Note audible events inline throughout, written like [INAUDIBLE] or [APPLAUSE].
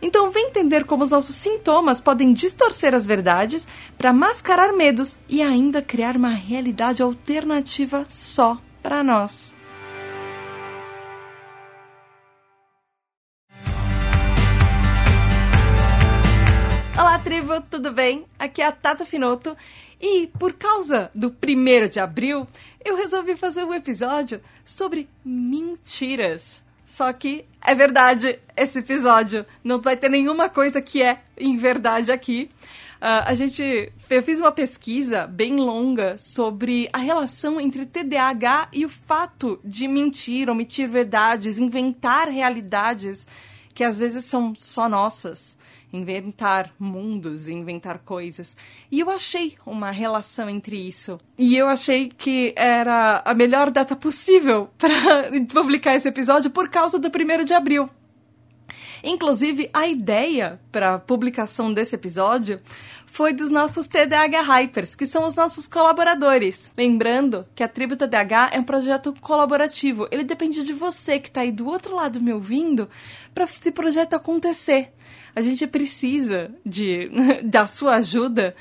Então vem entender como os nossos sintomas podem distorcer as verdades para mascarar medos e ainda criar uma realidade alternativa só para nós. Olá, tribo, tudo bem? Aqui é a Tata Finoto e por causa do primeiro de abril, eu resolvi fazer um episódio sobre mentiras. Só que é verdade esse episódio. Não vai ter nenhuma coisa que é em verdade aqui. Uh, a gente. Eu fiz uma pesquisa bem longa sobre a relação entre TDAH e o fato de mentir, omitir verdades, inventar realidades que às vezes são só nossas inventar mundos, inventar coisas. E eu achei uma relação entre isso. E eu achei que era a melhor data possível [LAUGHS] para publicar esse episódio por causa do 1 de abril. Inclusive, a ideia para a publicação desse episódio foi dos nossos TDAH Hypers, que são os nossos colaboradores. Lembrando que a Tribo TDAH é um projeto colaborativo. Ele depende de você que está aí do outro lado me ouvindo para esse projeto acontecer. A gente precisa de [LAUGHS] da sua ajuda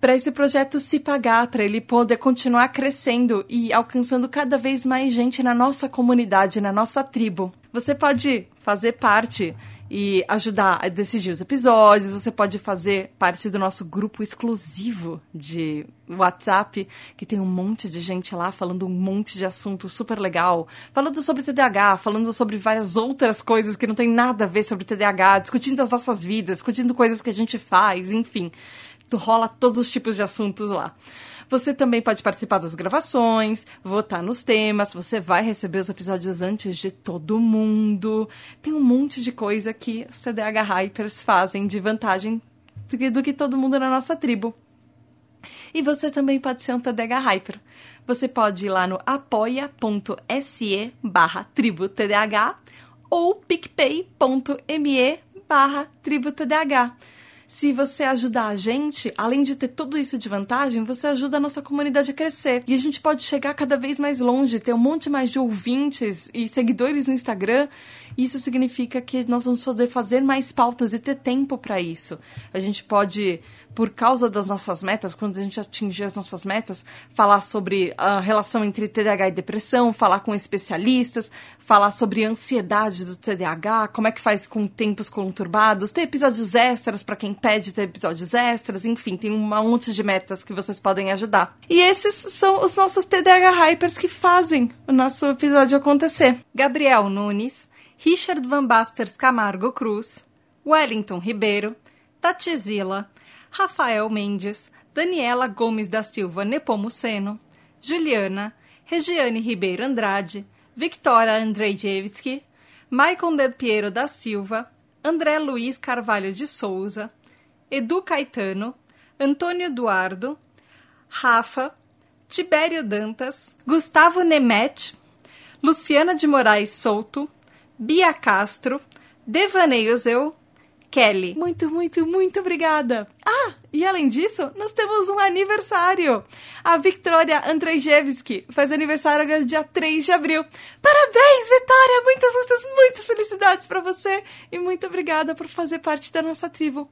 para esse projeto se pagar, para ele poder continuar crescendo e alcançando cada vez mais gente na nossa comunidade, na nossa tribo. Você pode fazer parte e ajudar a decidir os episódios. Você pode fazer parte do nosso grupo exclusivo de WhatsApp, que tem um monte de gente lá falando um monte de assunto super legal, falando sobre TDAH, falando sobre várias outras coisas que não tem nada a ver sobre TDAH, discutindo as nossas vidas, discutindo coisas que a gente faz, enfim. Rola todos os tipos de assuntos lá. Você também pode participar das gravações, votar nos temas, você vai receber os episódios antes de todo mundo. Tem um monte de coisa que CDH Hypers fazem de vantagem do que todo mundo na nossa tribo. E você também pode ser um TDH Hyper. Você pode ir lá no apoia.se barra tribo TDH ou picpay.me barra se você ajudar a gente, além de ter tudo isso de vantagem, você ajuda a nossa comunidade a crescer. E a gente pode chegar cada vez mais longe, ter um monte mais de ouvintes e seguidores no Instagram. Isso significa que nós vamos poder fazer mais pautas e ter tempo para isso. A gente pode por causa das nossas metas, quando a gente atingir as nossas metas, falar sobre a relação entre TDAH e depressão, falar com especialistas, falar sobre ansiedade do TDAH, como é que faz com tempos conturbados, ter episódios extras para quem pede ter episódios extras, enfim, tem um monte de metas que vocês podem ajudar. E esses são os nossos TDAH Hypers que fazem o nosso episódio acontecer. Gabriel Nunes, Richard Van Basters Camargo Cruz, Wellington Ribeiro, Tatizila, Rafael Mendes, Daniela Gomes da Silva Nepomuceno, Juliana, Regiane Ribeiro Andrade, Victoria Andrzejewski, Maicon Del Piero da Silva, André Luiz Carvalho de Souza, Edu Caetano, Antônio Eduardo, Rafa, Tibério Dantas, Gustavo Nemete, Luciana de Moraes Souto, Bia Castro, Devaneios Eu, Kelly. Muito, muito, muito obrigada. Ah, e além disso, nós temos um aniversário. A Victoria Andrzejewski faz aniversário no dia 3 de abril. Parabéns, Vitória! Muitas, muitas, muitas felicidades para você e muito obrigada por fazer parte da nossa tribo.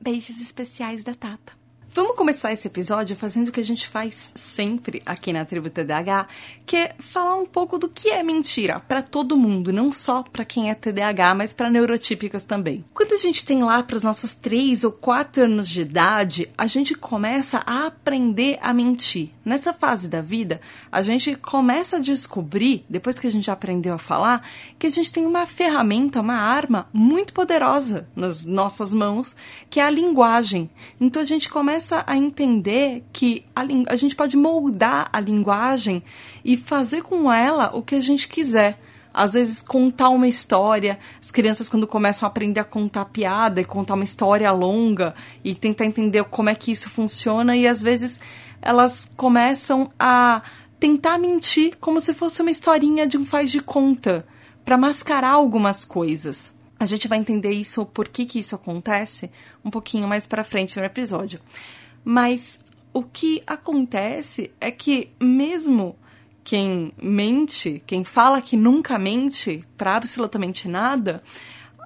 Beijos especiais da Tata. Vamos começar esse episódio fazendo o que a gente faz sempre aqui na Tribo TDAH, que é falar um pouco do que é mentira para todo mundo, não só para quem é TDAH, mas para neurotípicas também. Quando a gente tem lá para os nossos 3 ou 4 anos de idade, a gente começa a aprender a mentir. Nessa fase da vida, a gente começa a descobrir, depois que a gente aprendeu a falar, que a gente tem uma ferramenta, uma arma muito poderosa nas nossas mãos, que é a linguagem. Então a gente começa começa a entender que a, a gente pode moldar a linguagem e fazer com ela o que a gente quiser. às vezes contar uma história. As crianças, quando começam a aprender a contar piada e contar uma história longa e tentar entender como é que isso funciona, e às vezes elas começam a tentar mentir como se fosse uma historinha de um faz de conta, para mascarar algumas coisas. A gente vai entender isso, por que, que isso acontece, um pouquinho mais para frente no episódio. Mas o que acontece é que, mesmo quem mente, quem fala que nunca mente para absolutamente nada,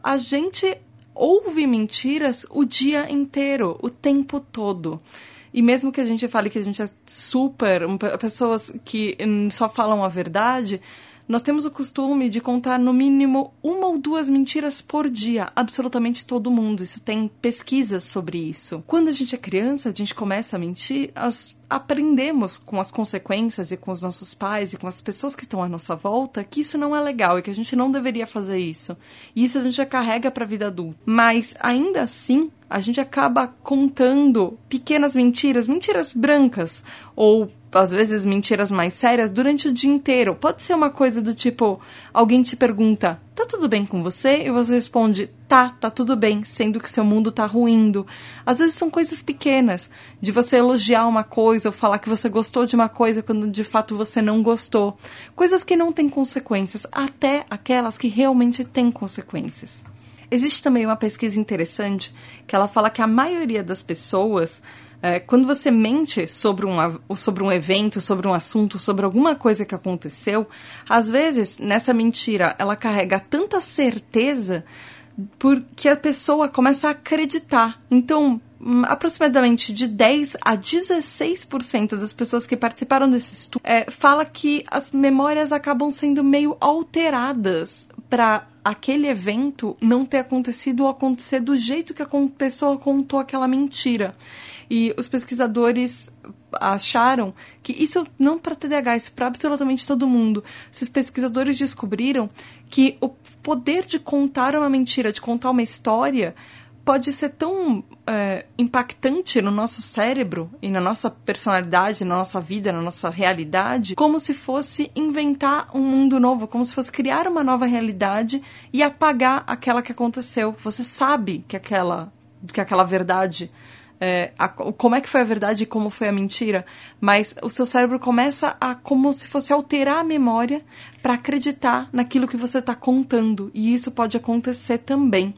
a gente ouve mentiras o dia inteiro, o tempo todo. E mesmo que a gente fale que a gente é super. pessoas que só falam a verdade, nós temos o costume de contar no mínimo uma ou duas mentiras por dia, absolutamente todo mundo. Isso tem pesquisas sobre isso. Quando a gente é criança, a gente começa a mentir, as aprendemos com as consequências e com os nossos pais e com as pessoas que estão à nossa volta que isso não é legal e que a gente não deveria fazer isso. E isso a gente já carrega para a vida adulta. Mas ainda assim, a gente acaba contando pequenas mentiras, mentiras brancas ou às vezes mentiras mais sérias durante o dia inteiro. Pode ser uma coisa do tipo, alguém te pergunta: "Tá tudo bem com você?" e você responde: "Tá, tá tudo bem", sendo que seu mundo tá ruindo. Às vezes são coisas pequenas, de você elogiar uma coisa ou falar que você gostou de uma coisa quando de fato você não gostou. Coisas que não têm consequências, até aquelas que realmente têm consequências. Existe também uma pesquisa interessante que ela fala que a maioria das pessoas é, quando você mente sobre um, sobre um evento, sobre um assunto, sobre alguma coisa que aconteceu, às vezes nessa mentira ela carrega tanta certeza porque a pessoa começa a acreditar. Então, aproximadamente de 10 a 16% das pessoas que participaram desse estudo é, fala que as memórias acabam sendo meio alteradas para aquele evento não ter acontecido ou acontecer do jeito que a pessoa contou aquela mentira. E os pesquisadores acharam que isso não para TDAH, isso para absolutamente todo mundo. Esses pesquisadores descobriram que o poder de contar uma mentira, de contar uma história, pode ser tão é, impactante no nosso cérebro e na nossa personalidade, na nossa vida, na nossa realidade, como se fosse inventar um mundo novo, como se fosse criar uma nova realidade e apagar aquela que aconteceu. Você sabe que aquela, que aquela verdade é, a, como é que foi a verdade e como foi a mentira, mas o seu cérebro começa a como se fosse alterar a memória para acreditar naquilo que você está contando e isso pode acontecer também.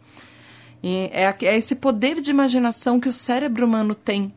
E é, é esse poder de imaginação que o cérebro humano tem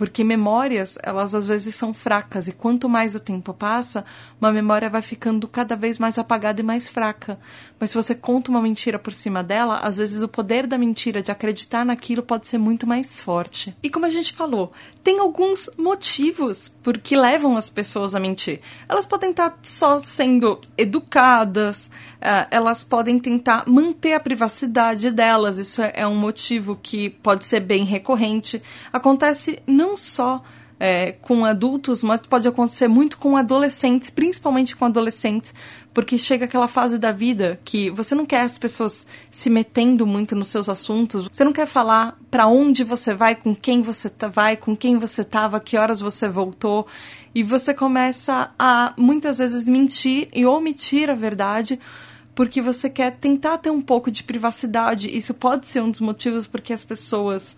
porque memórias, elas às vezes são fracas e quanto mais o tempo passa, uma memória vai ficando cada vez mais apagada e mais fraca. Mas se você conta uma mentira por cima dela, às vezes o poder da mentira de acreditar naquilo pode ser muito mais forte. E como a gente falou, tem alguns motivos por que levam as pessoas a mentir. Elas podem estar só sendo educadas, uh, elas podem tentar manter a privacidade delas. Isso é, é um motivo que pode ser bem recorrente. Acontece não só é, com adultos, mas pode acontecer muito com adolescentes, principalmente com adolescentes, porque chega aquela fase da vida que você não quer as pessoas se metendo muito nos seus assuntos, você não quer falar para onde você vai, com quem você tá, vai, com quem você estava, que horas você voltou, e você começa a muitas vezes mentir e omitir a verdade porque você quer tentar ter um pouco de privacidade. Isso pode ser um dos motivos porque as pessoas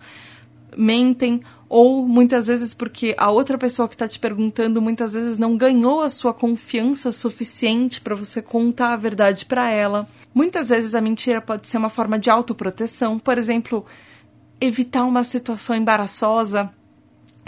mentem ou muitas vezes porque a outra pessoa que está te perguntando muitas vezes não ganhou a sua confiança suficiente para você contar a verdade para ela. Muitas vezes a mentira pode ser uma forma de autoproteção, por exemplo, evitar uma situação embaraçosa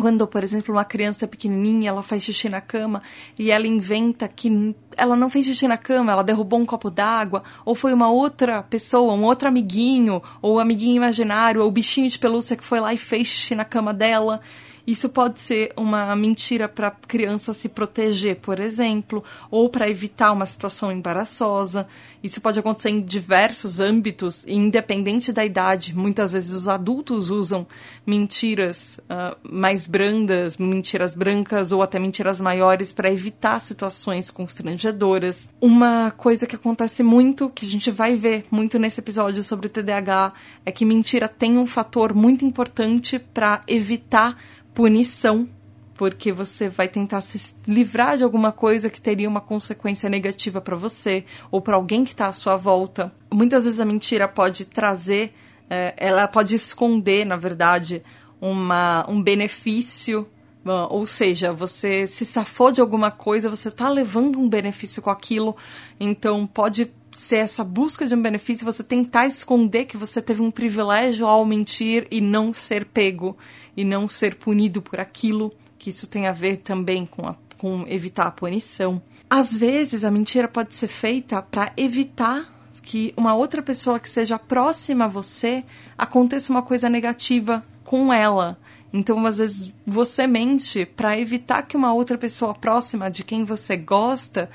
quando, por exemplo, uma criança pequenininha, ela faz xixi na cama e ela inventa que ela não fez xixi na cama, ela derrubou um copo d'água, ou foi uma outra pessoa, um outro amiguinho, ou um amiguinho imaginário, ou o bichinho de pelúcia que foi lá e fez xixi na cama dela. Isso pode ser uma mentira para a criança se proteger, por exemplo, ou para evitar uma situação embaraçosa. Isso pode acontecer em diversos âmbitos, independente da idade. Muitas vezes os adultos usam mentiras uh, mais brandas, mentiras brancas ou até mentiras maiores para evitar situações constrangedoras. Uma coisa que acontece muito, que a gente vai ver muito nesse episódio sobre TDAH, é que mentira tem um fator muito importante para evitar punição porque você vai tentar se livrar de alguma coisa que teria uma consequência negativa para você ou para alguém que está à sua volta. Muitas vezes a mentira pode trazer, é, ela pode esconder, na verdade, uma, um benefício ou seja, você se safou de alguma coisa, você está levando um benefício com aquilo, então pode ser essa busca de um benefício, você tentar esconder que você teve um privilégio ao mentir e não ser pego e não ser punido por aquilo que isso tem a ver também com, a, com evitar a punição. Às vezes, a mentira pode ser feita para evitar que uma outra pessoa que seja próxima a você aconteça uma coisa negativa com ela. Então, às vezes, você mente para evitar que uma outra pessoa próxima de quem você gosta,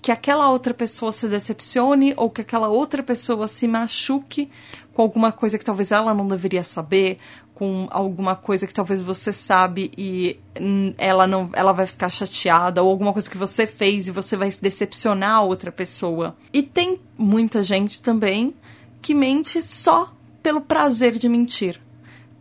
que aquela outra pessoa se decepcione ou que aquela outra pessoa se machuque com alguma coisa que talvez ela não deveria saber, com alguma coisa que talvez você sabe e ela não ela vai ficar chateada ou alguma coisa que você fez e você vai decepcionar a outra pessoa. E tem muita gente também que mente só pelo prazer de mentir.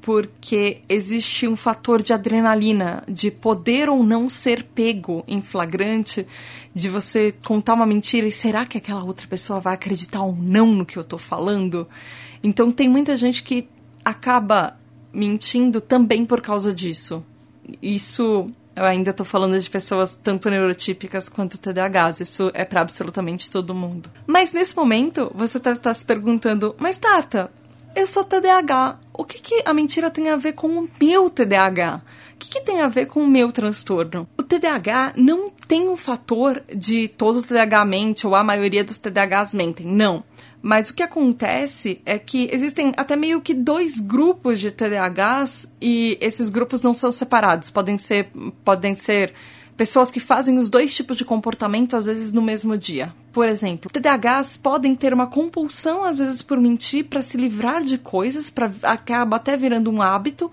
Porque existe um fator de adrenalina, de poder ou não ser pego em flagrante, de você contar uma mentira e será que aquela outra pessoa vai acreditar ou não no que eu tô falando? Então tem muita gente que acaba mentindo também por causa disso. Isso eu ainda estou falando de pessoas tanto neurotípicas quanto TDAHs. Isso é para absolutamente todo mundo. Mas nesse momento, você estar tá se perguntando: Mas Tata, eu sou TDAH. O que, que a mentira tem a ver com o meu TDAH? O que, que tem a ver com o meu transtorno? O TDAH não tem um fator de todo TDAH mente ou a maioria dos TDAHs mentem. Não. Mas o que acontece é que existem até meio que dois grupos de TDAHs e esses grupos não são separados. Podem ser, podem ser pessoas que fazem os dois tipos de comportamento às vezes no mesmo dia. Por exemplo, TDAHs podem ter uma compulsão às vezes por mentir para se livrar de coisas, para acaba até virando um hábito.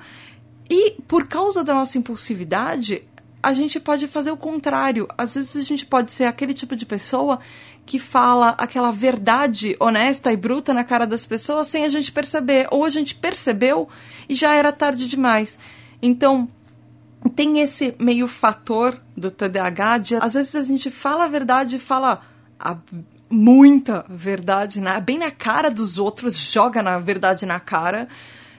E por causa da nossa impulsividade, a gente pode fazer o contrário. Às vezes a gente pode ser aquele tipo de pessoa que fala aquela verdade honesta e bruta na cara das pessoas sem a gente perceber. Ou a gente percebeu e já era tarde demais. Então, tem esse meio fator do TDAH de às vezes a gente fala a verdade e fala a muita verdade, na, bem na cara dos outros, joga na verdade na cara.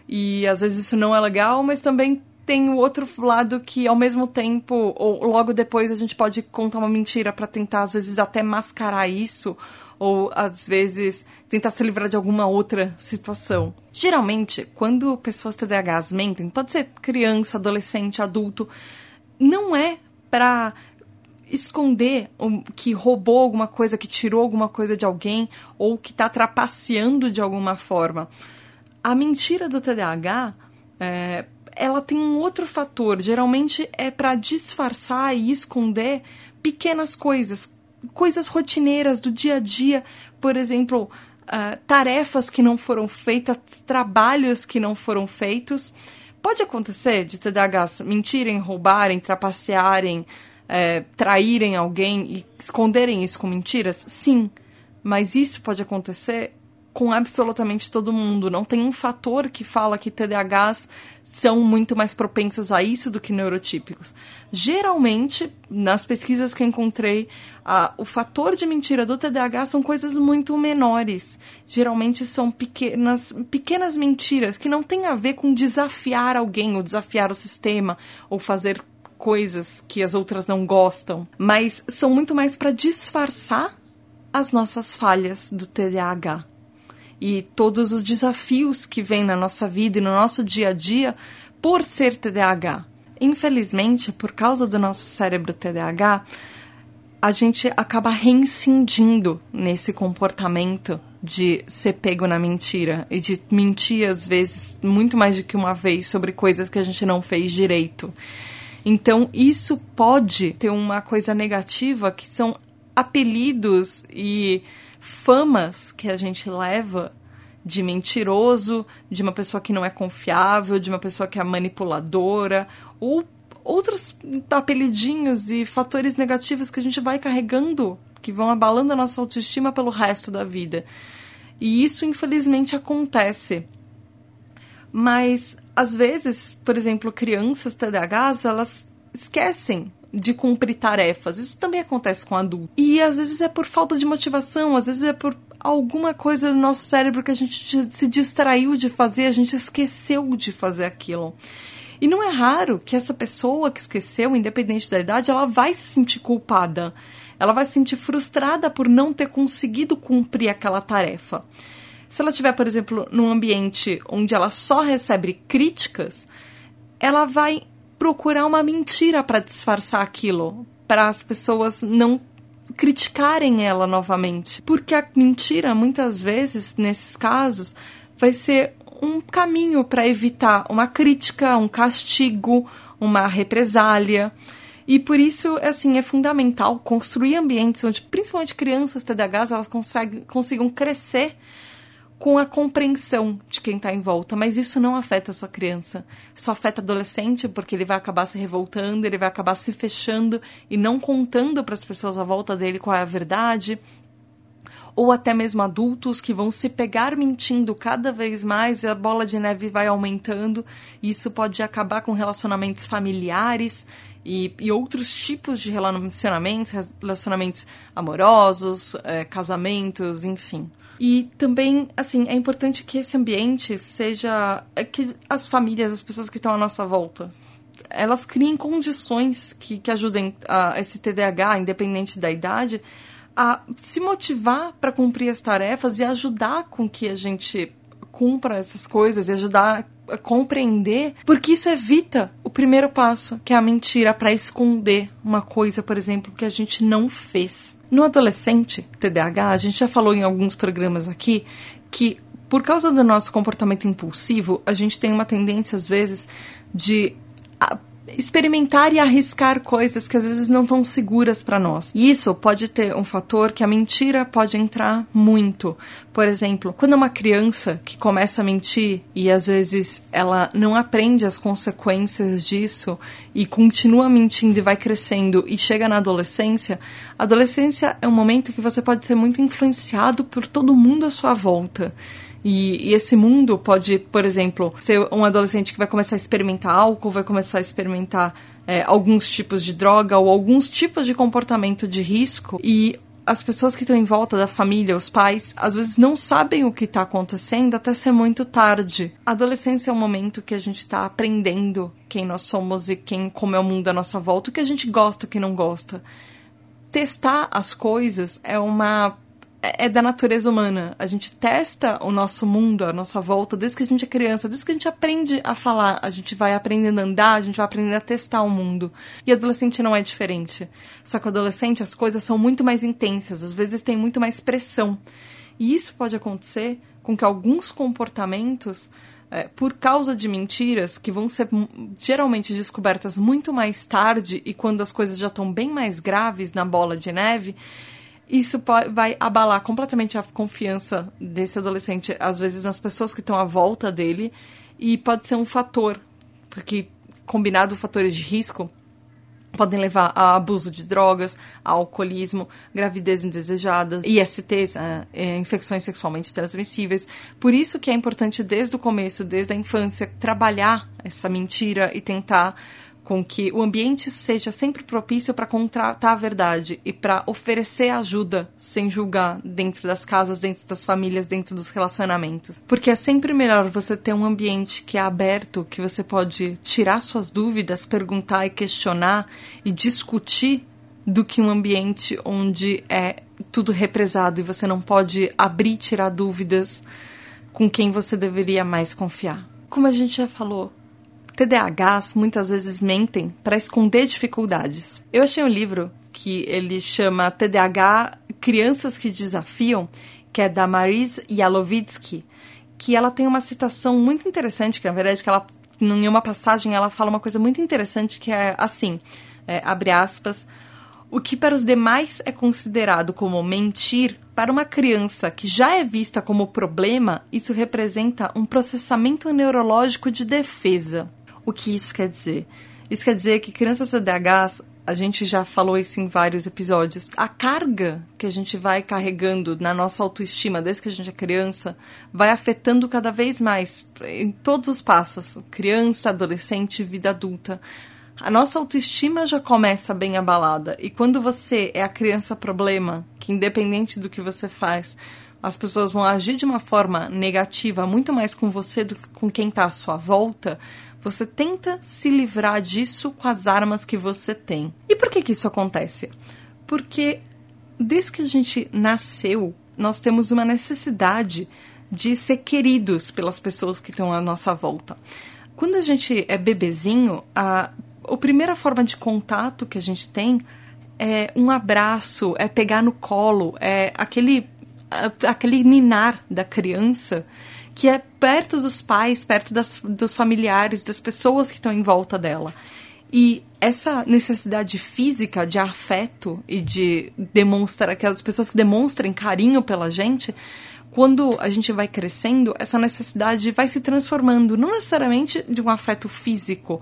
E às vezes isso não é legal, mas também tem o outro lado que, ao mesmo tempo, ou logo depois, a gente pode contar uma mentira para tentar, às vezes, até mascarar isso, ou às vezes tentar se livrar de alguma outra situação. Geralmente, quando pessoas TDAHs mentem, pode ser criança, adolescente, adulto, não é para esconder que roubou alguma coisa, que tirou alguma coisa de alguém ou que está trapaceando de alguma forma. A mentira do TDAH é, ela tem um outro fator. Geralmente é para disfarçar e esconder pequenas coisas, coisas rotineiras do dia a dia, por exemplo, uh, tarefas que não foram feitas, trabalhos que não foram feitos. Pode acontecer de TDAHs mentirem, roubarem, trapacearem, é, traírem alguém e esconderem isso com mentiras? Sim, mas isso pode acontecer com absolutamente todo mundo. Não tem um fator que fala que TDAHs são muito mais propensos a isso do que neurotípicos. Geralmente, nas pesquisas que encontrei, a, o fator de mentira do TDAH são coisas muito menores. Geralmente são pequenas, pequenas mentiras que não têm a ver com desafiar alguém ou desafiar o sistema ou fazer coisas que as outras não gostam, mas são muito mais para disfarçar as nossas falhas do TDAH e todos os desafios que vêm na nossa vida e no nosso dia a dia por ser TDAH. Infelizmente, por causa do nosso cérebro TDAH, a gente acaba reincidindo nesse comportamento de ser pego na mentira e de mentir às vezes muito mais do que uma vez sobre coisas que a gente não fez direito. Então, isso pode ter uma coisa negativa que são apelidos e famas que a gente leva de mentiroso, de uma pessoa que não é confiável, de uma pessoa que é manipuladora, ou outros apelidinhos e fatores negativos que a gente vai carregando, que vão abalando a nossa autoestima pelo resto da vida. E isso, infelizmente, acontece. Mas, às vezes, por exemplo, crianças TDAHs, elas esquecem de cumprir tarefas. Isso também acontece com adultos. E às vezes é por falta de motivação, às vezes é por alguma coisa no nosso cérebro que a gente se distraiu de fazer, a gente esqueceu de fazer aquilo. E não é raro que essa pessoa que esqueceu, independente da idade, ela vai se sentir culpada. Ela vai se sentir frustrada por não ter conseguido cumprir aquela tarefa. Se ela estiver, por exemplo, num ambiente onde ela só recebe críticas, ela vai procurar uma mentira para disfarçar aquilo, para as pessoas não criticarem ela novamente. Porque a mentira, muitas vezes, nesses casos, vai ser um caminho para evitar uma crítica, um castigo, uma represália. E por isso, assim, é fundamental construir ambientes onde, principalmente crianças TDAHs, elas conseguem, consigam crescer com a compreensão de quem está em volta, mas isso não afeta a sua criança. Só afeta adolescente, porque ele vai acabar se revoltando, ele vai acabar se fechando e não contando para as pessoas à volta dele qual é a verdade. Ou até mesmo adultos que vão se pegar mentindo cada vez mais e a bola de neve vai aumentando. Isso pode acabar com relacionamentos familiares e, e outros tipos de relacionamentos, relacionamentos amorosos, é, casamentos, enfim. E também, assim, é importante que esse ambiente seja. É que as famílias, as pessoas que estão à nossa volta, elas criem condições que, que ajudem a esse TDAH, independente da idade, a se motivar para cumprir as tarefas e ajudar com que a gente cumpra essas coisas e ajudar a compreender, porque isso evita o primeiro passo, que é a mentira, para esconder uma coisa, por exemplo, que a gente não fez. No adolescente TDAH, a gente já falou em alguns programas aqui que por causa do nosso comportamento impulsivo, a gente tem uma tendência às vezes de experimentar e arriscar coisas que às vezes não estão seguras para nós. E isso pode ter um fator que a mentira pode entrar muito. Por exemplo, quando uma criança que começa a mentir e às vezes ela não aprende as consequências disso e continua mentindo e vai crescendo e chega na adolescência, a adolescência é um momento que você pode ser muito influenciado por todo mundo à sua volta. E, e, esse mundo pode, por exemplo, ser um adolescente que vai começar a experimentar álcool, vai começar a experimentar é, alguns tipos de droga ou alguns tipos de comportamento de risco. E as pessoas que estão em volta da família, os pais, às vezes não sabem o que está acontecendo até ser muito tarde. A adolescência é um momento que a gente está aprendendo quem nós somos e quem, como é o mundo à nossa volta, o que a gente gosta, o que não gosta. Testar as coisas é uma é, é da natureza humana. A gente testa o nosso mundo, a nossa volta, desde que a gente é criança, desde que a gente aprende a falar, a gente vai aprendendo a andar, a gente vai aprendendo a testar o mundo. E adolescente não é diferente. Só que adolescente as coisas são muito mais intensas, às vezes tem muito mais pressão. E isso pode acontecer com que alguns comportamentos, é, por causa de mentiras, que vão ser geralmente descobertas muito mais tarde e quando as coisas já estão bem mais graves na bola de neve, isso vai abalar completamente a confiança desse adolescente, às vezes nas pessoas que estão à volta dele, e pode ser um fator, porque combinado fatores de risco podem levar a abuso de drogas, a alcoolismo, gravidez indesejadas, ISTs, uh, é, infecções sexualmente transmissíveis. Por isso que é importante desde o começo, desde a infância, trabalhar essa mentira e tentar com que o ambiente seja sempre propício para contratar a verdade e para oferecer ajuda sem julgar dentro das casas, dentro das famílias, dentro dos relacionamentos. Porque é sempre melhor você ter um ambiente que é aberto, que você pode tirar suas dúvidas, perguntar e questionar e discutir do que um ambiente onde é tudo represado e você não pode abrir e tirar dúvidas com quem você deveria mais confiar. Como a gente já falou, TDAHs muitas vezes mentem para esconder dificuldades. Eu achei um livro que ele chama TDAH Crianças que Desafiam, que é da Marise Yalovitsky, que ela tem uma citação muito interessante, que na verdade que ela em uma passagem ela fala uma coisa muito interessante que é assim, é, abre aspas, o que para os demais é considerado como mentir, para uma criança que já é vista como problema, isso representa um processamento neurológico de defesa. O que isso quer dizer? Isso quer dizer que crianças TDAHs, a gente já falou isso em vários episódios, a carga que a gente vai carregando na nossa autoestima desde que a gente é criança vai afetando cada vez mais em todos os passos criança, adolescente, vida adulta. a nossa autoestima já começa bem abalada. E quando você é a criança problema, que independente do que você faz, as pessoas vão agir de uma forma negativa muito mais com você do que com quem está à sua volta, você tenta se livrar disso com as armas que você tem. E por que, que isso acontece? Porque desde que a gente nasceu, nós temos uma necessidade de ser queridos pelas pessoas que estão à nossa volta. Quando a gente é bebezinho, a, a primeira forma de contato que a gente tem é um abraço, é pegar no colo, é aquele, aquele ninar da criança que é perto dos pais, perto das, dos familiares, das pessoas que estão em volta dela. E essa necessidade física de afeto e de demonstrar, aquelas pessoas que demonstrem carinho pela gente, quando a gente vai crescendo, essa necessidade vai se transformando, não necessariamente de um afeto físico.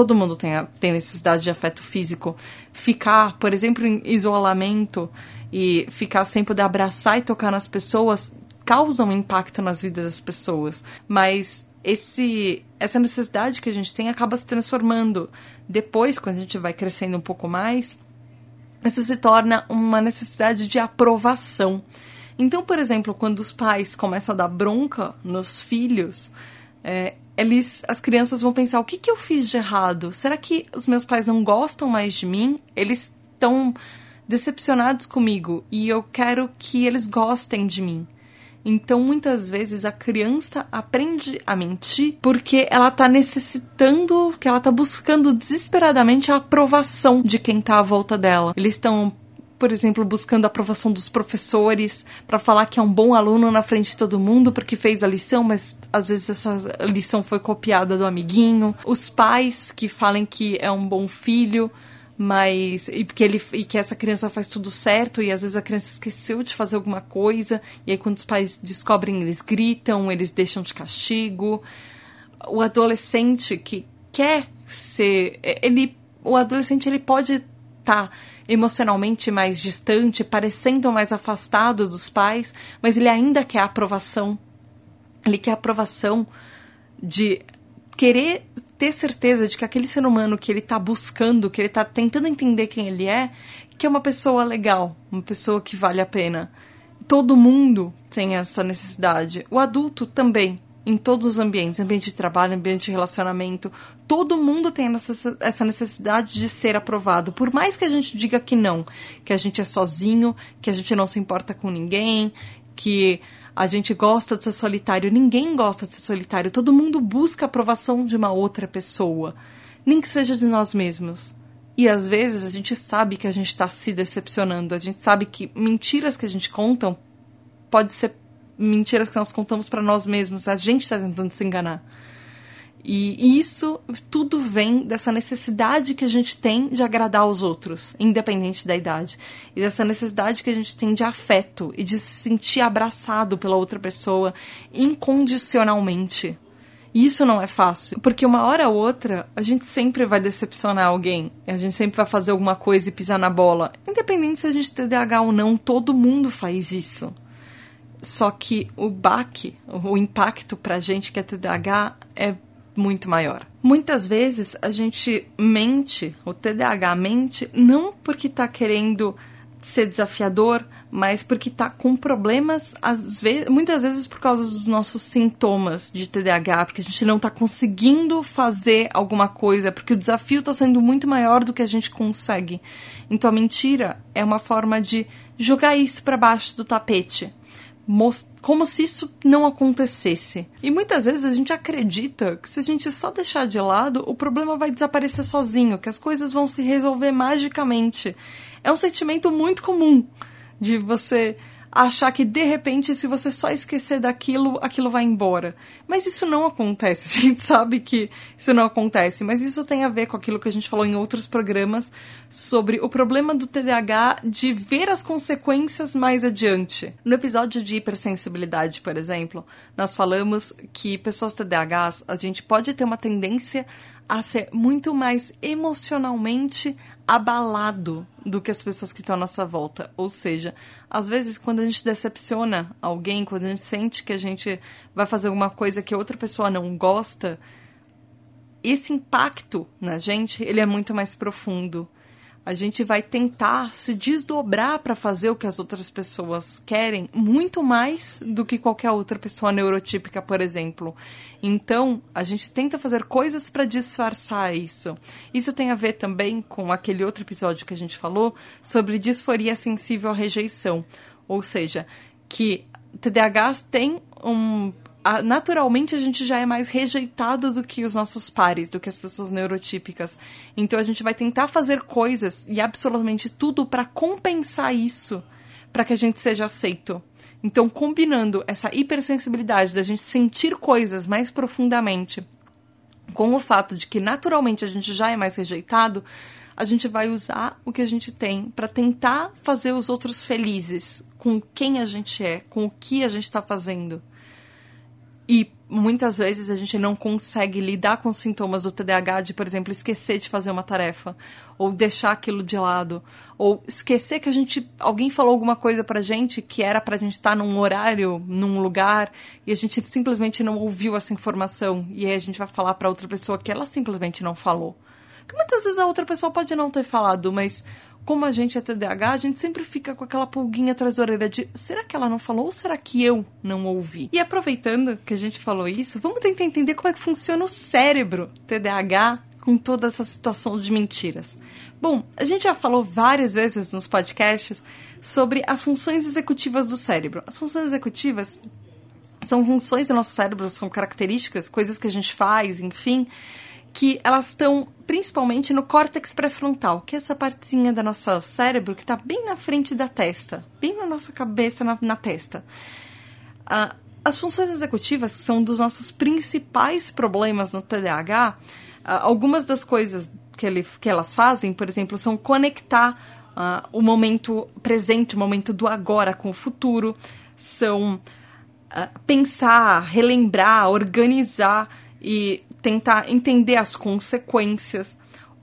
Todo mundo tem, tem necessidade de afeto físico. Ficar, por exemplo, em isolamento e ficar sem poder abraçar e tocar nas pessoas causa um impacto nas vidas das pessoas. Mas esse essa necessidade que a gente tem acaba se transformando depois, quando a gente vai crescendo um pouco mais, isso se torna uma necessidade de aprovação. Então, por exemplo, quando os pais começam a dar bronca nos filhos, é, eles, as crianças vão pensar: o que, que eu fiz de errado? Será que os meus pais não gostam mais de mim? Eles estão decepcionados comigo e eu quero que eles gostem de mim. Então, muitas vezes a criança aprende a mentir porque ela está necessitando, que ela está buscando desesperadamente a aprovação de quem está à volta dela. Eles estão por exemplo, buscando a aprovação dos professores para falar que é um bom aluno na frente de todo mundo porque fez a lição, mas às vezes essa lição foi copiada do amiguinho. Os pais que falem que é um bom filho mas e que ele e que essa criança faz tudo certo e às vezes a criança esqueceu de fazer alguma coisa e aí quando os pais descobrem eles gritam, eles deixam de castigo. O adolescente que quer ser ele o adolescente ele pode estar tá emocionalmente mais distante, parecendo mais afastado dos pais, mas ele ainda quer a aprovação. Ele quer a aprovação de querer ter certeza de que aquele ser humano que ele está buscando, que ele está tentando entender quem ele é, que é uma pessoa legal, uma pessoa que vale a pena. Todo mundo tem essa necessidade. O adulto também, em todos os ambientes, ambiente de trabalho, ambiente de relacionamento, todo mundo tem essa necessidade de ser aprovado. Por mais que a gente diga que não, que a gente é sozinho, que a gente não se importa com ninguém, que a gente gosta de ser solitário. Ninguém gosta de ser solitário. Todo mundo busca a aprovação de uma outra pessoa, nem que seja de nós mesmos. E às vezes a gente sabe que a gente está se decepcionando. A gente sabe que mentiras que a gente conta pode ser mentiras que nós contamos para nós mesmos. A gente está tentando se enganar. E isso tudo vem dessa necessidade que a gente tem de agradar aos outros, independente da idade. E dessa necessidade que a gente tem de afeto e de se sentir abraçado pela outra pessoa incondicionalmente. E isso não é fácil, porque uma hora ou outra a gente sempre vai decepcionar alguém, a gente sempre vai fazer alguma coisa e pisar na bola. Independente se a gente tem TDAH ou não, todo mundo faz isso. Só que o baque, o impacto pra gente que é TDAH é muito maior. Muitas vezes a gente mente, o TDAH mente, não porque está querendo ser desafiador, mas porque está com problemas, às vezes, muitas vezes por causa dos nossos sintomas de TDAH, porque a gente não está conseguindo fazer alguma coisa, porque o desafio está sendo muito maior do que a gente consegue. Então a mentira é uma forma de jogar isso para baixo do tapete como se isso não acontecesse. E muitas vezes a gente acredita que se a gente só deixar de lado, o problema vai desaparecer sozinho, que as coisas vão se resolver magicamente. É um sentimento muito comum de você achar que de repente, se você só esquecer daquilo, aquilo vai embora. Mas isso não acontece. [LAUGHS] A gente sabe que isso não acontece, mas isso tem a ver com aquilo que a gente falou em outros programas sobre o problema do TDAH de ver as consequências mais adiante. No episódio de hipersensibilidade, por exemplo, nós falamos que pessoas TDAHs, a gente pode ter uma tendência a ser muito mais emocionalmente abalado do que as pessoas que estão à nossa volta. Ou seja, às vezes quando a gente decepciona alguém, quando a gente sente que a gente vai fazer alguma coisa que outra pessoa não gosta, esse impacto na gente, ele é muito mais profundo. A gente vai tentar se desdobrar para fazer o que as outras pessoas querem muito mais do que qualquer outra pessoa neurotípica, por exemplo. Então, a gente tenta fazer coisas para disfarçar isso. Isso tem a ver também com aquele outro episódio que a gente falou sobre disforia sensível à rejeição. Ou seja, que TDAHs tem um naturalmente a gente já é mais rejeitado do que os nossos pares, do que as pessoas neurotípicas. Então a gente vai tentar fazer coisas e absolutamente tudo para compensar isso, para que a gente seja aceito. Então, combinando essa hipersensibilidade da gente sentir coisas mais profundamente com o fato de que naturalmente a gente já é mais rejeitado, a gente vai usar o que a gente tem para tentar fazer os outros felizes com quem a gente é, com o que a gente está fazendo. E muitas vezes a gente não consegue lidar com sintomas do TDAH de, por exemplo, esquecer de fazer uma tarefa, ou deixar aquilo de lado, ou esquecer que a gente alguém falou alguma coisa pra gente que era pra gente estar tá num horário, num lugar, e a gente simplesmente não ouviu essa informação, e aí a gente vai falar para outra pessoa que ela simplesmente não falou. Que muitas vezes a outra pessoa pode não ter falado, mas como a gente é TDAH, a gente sempre fica com aquela pulguinha atrás da orelha de será que ela não falou ou será que eu não ouvi? E aproveitando que a gente falou isso, vamos tentar entender como é que funciona o cérebro TDAH com toda essa situação de mentiras. Bom, a gente já falou várias vezes nos podcasts sobre as funções executivas do cérebro. As funções executivas são funções do nosso cérebro, são características, coisas que a gente faz, enfim, que elas estão principalmente no córtex pré-frontal, que é essa partezinha da nosso cérebro que está bem na frente da testa, bem na nossa cabeça, na, na testa. Uh, as funções executivas são um dos nossos principais problemas no TDAH. Ah, algumas das coisas que, ele, que elas fazem, por exemplo, são conectar uh, o momento presente, o momento do agora com o futuro, são pensar, relembrar, organizar e tentar entender as consequências,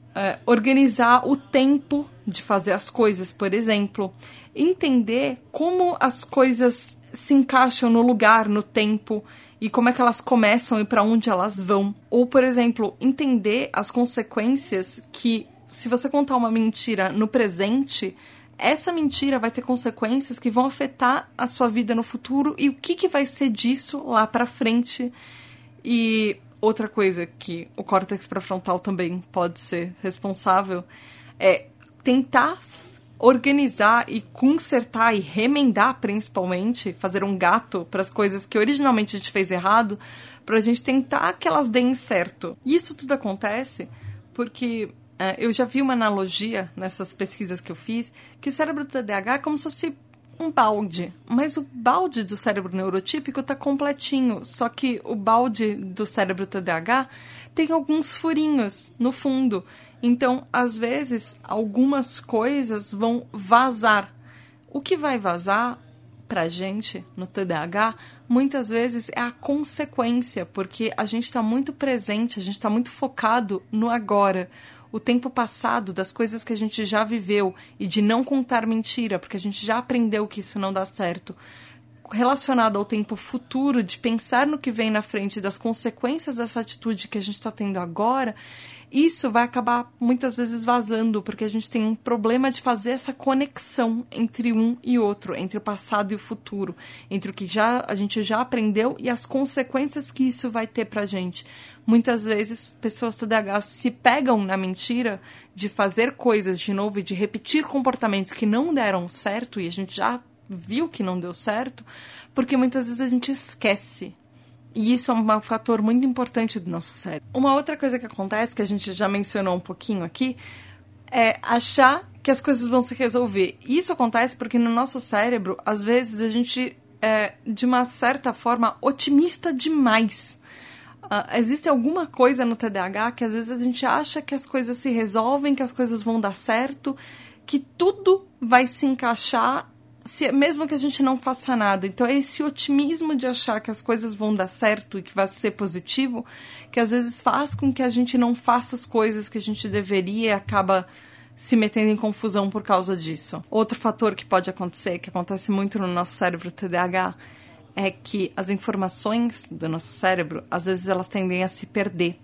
uh, organizar o tempo de fazer as coisas, por exemplo, entender como as coisas se encaixam no lugar, no tempo e como é que elas começam e para onde elas vão. Ou, por exemplo, entender as consequências que, se você contar uma mentira no presente, essa mentira vai ter consequências que vão afetar a sua vida no futuro e o que, que vai ser disso lá para frente. E Outra coisa que o córtex pré-frontal também pode ser responsável é tentar organizar e consertar e remendar, principalmente, fazer um gato para as coisas que originalmente a gente fez errado, para a gente tentar que elas deem certo. E isso tudo acontece porque é, eu já vi uma analogia nessas pesquisas que eu fiz que o cérebro do TDAH é como se fosse um balde, mas o balde do cérebro neurotípico está completinho, só que o balde do cérebro TDAH tem alguns furinhos no fundo. Então, às vezes, algumas coisas vão vazar. O que vai vazar pra gente no TDAH muitas vezes é a consequência, porque a gente está muito presente, a gente está muito focado no agora o tempo passado das coisas que a gente já viveu e de não contar mentira, porque a gente já aprendeu que isso não dá certo, relacionado ao tempo futuro, de pensar no que vem na frente, das consequências dessa atitude que a gente está tendo agora, isso vai acabar muitas vezes vazando, porque a gente tem um problema de fazer essa conexão entre um e outro, entre o passado e o futuro, entre o que já a gente já aprendeu e as consequências que isso vai ter pra gente. Muitas vezes pessoas TDAH se pegam na mentira de fazer coisas de novo e de repetir comportamentos que não deram certo e a gente já viu que não deu certo, porque muitas vezes a gente esquece e isso é um fator muito importante do nosso cérebro. Uma outra coisa que acontece, que a gente já mencionou um pouquinho aqui, é achar que as coisas vão se resolver. Isso acontece porque no nosso cérebro, às vezes, a gente é, de uma certa forma, otimista demais. Uh, existe alguma coisa no TDAH que às vezes a gente acha que as coisas se resolvem, que as coisas vão dar certo, que tudo vai se encaixar se, mesmo que a gente não faça nada. Então é esse otimismo de achar que as coisas vão dar certo e que vai ser positivo, que às vezes faz com que a gente não faça as coisas que a gente deveria e acaba se metendo em confusão por causa disso. Outro fator que pode acontecer, que acontece muito no nosso cérebro TDAH, é que as informações do nosso cérebro, às vezes elas tendem a se perder.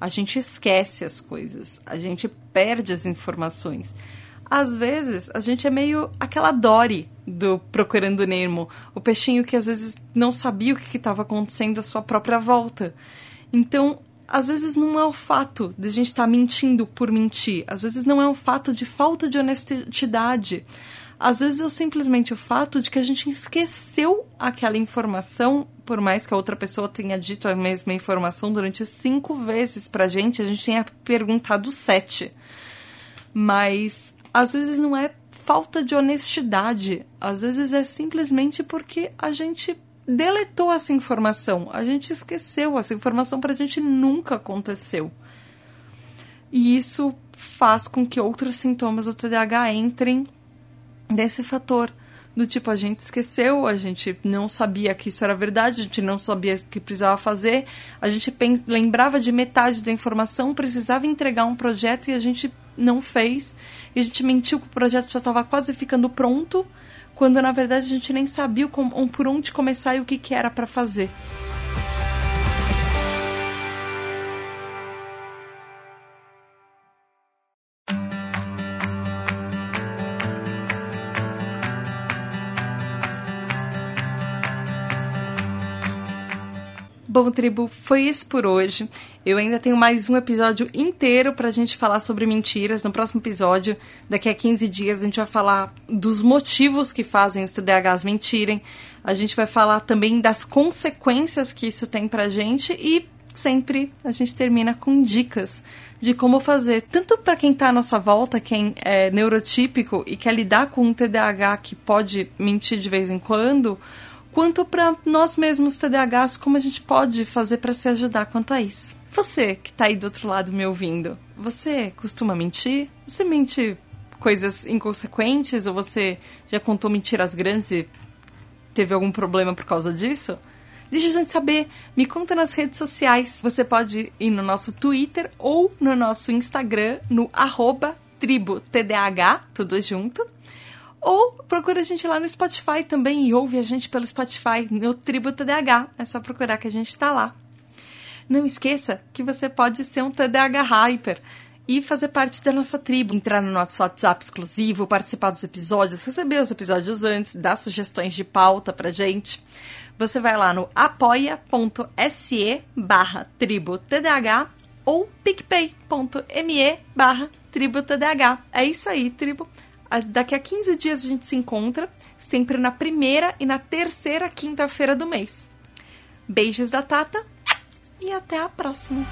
A gente esquece as coisas, a gente perde as informações. Às vezes, a gente é meio aquela Dory do Procurando Nemo, o peixinho que às vezes não sabia o que estava acontecendo à sua própria volta. Então, às vezes não é o fato de a gente estar tá mentindo por mentir, às vezes não é o fato de falta de honestidade. Às vezes é simplesmente o fato de que a gente esqueceu aquela informação, por mais que a outra pessoa tenha dito a mesma informação durante cinco vezes pra gente, a gente tenha perguntado sete. Mas às vezes não é falta de honestidade, às vezes é simplesmente porque a gente deletou essa informação, a gente esqueceu, essa informação pra gente nunca aconteceu. E isso faz com que outros sintomas do TDAH entrem desse fator. Do tipo, a gente esqueceu, a gente não sabia que isso era verdade, a gente não sabia o que precisava fazer, a gente lembrava de metade da informação, precisava entregar um projeto e a gente não fez. E a gente mentiu que o projeto já estava quase ficando pronto, quando na verdade a gente nem sabia por onde começar e o que, que era para fazer. Bom, tribo, foi isso por hoje. Eu ainda tenho mais um episódio inteiro pra gente falar sobre mentiras. No próximo episódio, daqui a 15 dias, a gente vai falar dos motivos que fazem os TDAHs mentirem. A gente vai falar também das consequências que isso tem pra gente e sempre a gente termina com dicas de como fazer, tanto para quem está à nossa volta, quem é neurotípico e quer lidar com um TDAH que pode mentir de vez em quando, quanto para nós mesmos TDAHs, como a gente pode fazer para se ajudar quanto a isso. Você que está aí do outro lado me ouvindo, você costuma mentir? Você mente coisas inconsequentes ou você já contou mentiras grandes e teve algum problema por causa disso? Deixa a gente saber, me conta nas redes sociais. Você pode ir no nosso Twitter ou no nosso Instagram, no arroba tribo tudo junto. Ou procura a gente lá no Spotify também e ouve a gente pelo Spotify no Tribo TDAH. É só procurar que a gente tá lá. Não esqueça que você pode ser um TDAH Hyper e fazer parte da nossa tribo, entrar no nosso WhatsApp exclusivo, participar dos episódios, receber os episódios antes, dar sugestões de pauta pra gente. Você vai lá no apoia.se barra ou picpay.me barra. É isso aí, tribo. Daqui a 15 dias a gente se encontra, sempre na primeira e na terceira quinta-feira do mês. Beijos da Tata e até a próxima!